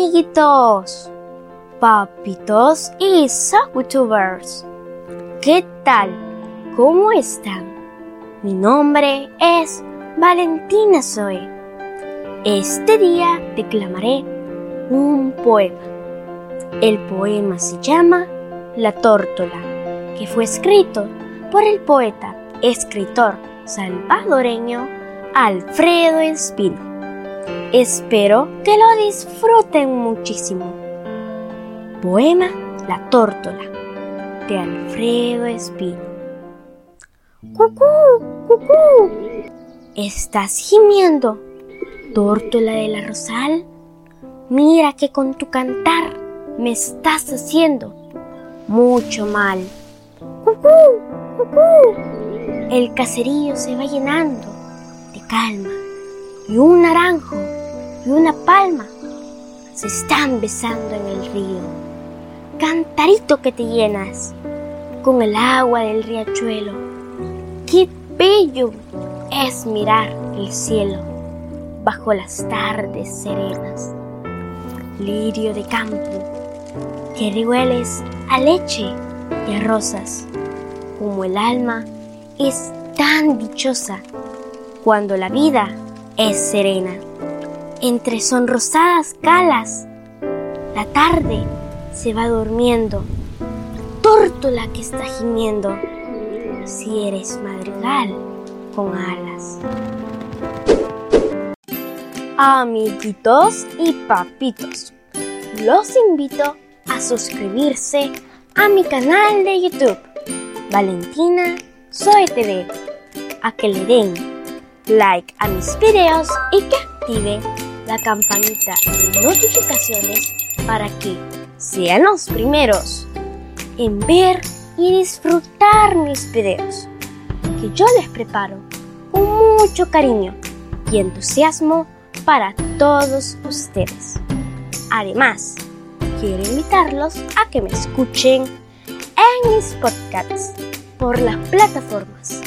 amiguitos, papitos y youtubers. ¿Qué tal? ¿Cómo están? Mi nombre es Valentina Zoe. Este día declamaré un poema. El poema se llama La tórtola, que fue escrito por el poeta, escritor salvadoreño Alfredo Espino. Espero que lo disfruten muchísimo. Poema La tórtola de Alfredo Espino. ¡Cucú! ¡Cucú! ¿Estás gimiendo, tórtola de la rosal? Mira que con tu cantar me estás haciendo mucho mal. ¡Cucú! ¡Cucú! El caserío se va llenando de calma y un naranjo y una palma se están besando en el río. Cantarito que te llenas con el agua del riachuelo. Qué bello es mirar el cielo bajo las tardes serenas. Lirio de campo que rehueles a leche y a rosas, como el alma es tan dichosa cuando la vida es serena. Entre sonrosadas calas, la tarde se va durmiendo. Tórtola que está gimiendo, si eres madrigal con alas. Amiguitos y papitos, los invito a suscribirse a mi canal de YouTube, Valentina Soy TV, a que le den like a mis videos y que activen la campanita de notificaciones para que sean los primeros en ver y disfrutar mis videos que yo les preparo con mucho cariño y entusiasmo para todos ustedes. Además, quiero invitarlos a que me escuchen en mis podcasts por las plataformas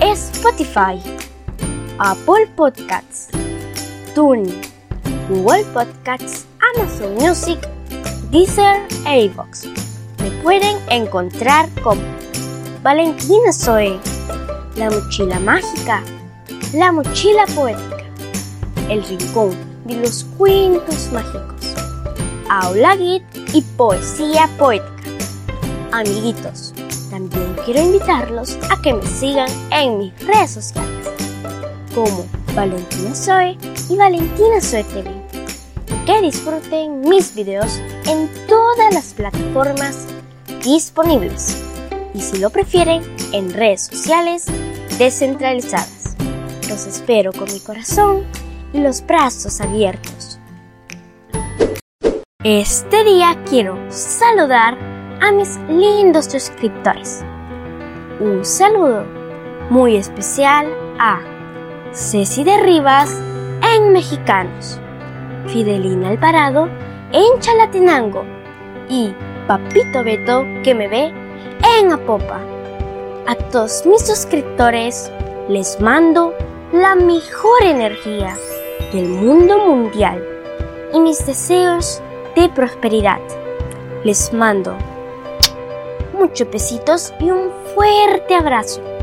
Spotify, Apple Podcasts, TuneIn, Google Podcasts, Amazon Music, Deezer e. Me pueden encontrar como Valentina Zoe, La Mochila Mágica, La Mochila Poética, El Rincón de los Cuentos Mágicos, Aula Git y Poesía Poética. Amiguitos, también quiero invitarlos a que me sigan en mis redes sociales como Valentina Zoe y Valentina Zoe TV. Que disfruten mis videos en todas las plataformas disponibles y si lo prefieren en redes sociales descentralizadas. Los espero con mi corazón y los brazos abiertos. Este día quiero saludar a mis lindos suscriptores. Un saludo muy especial a Ceci de Rivas en Mexicanos, Fidelina Alvarado en Chalatenango y Papito Beto que me ve en Apopa. A todos mis suscriptores les mando la mejor energía del mundo mundial y mis deseos de prosperidad. Les mando muchos besitos y un fuerte abrazo.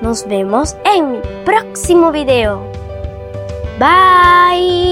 Nos vemos en mi próximo video. Bye.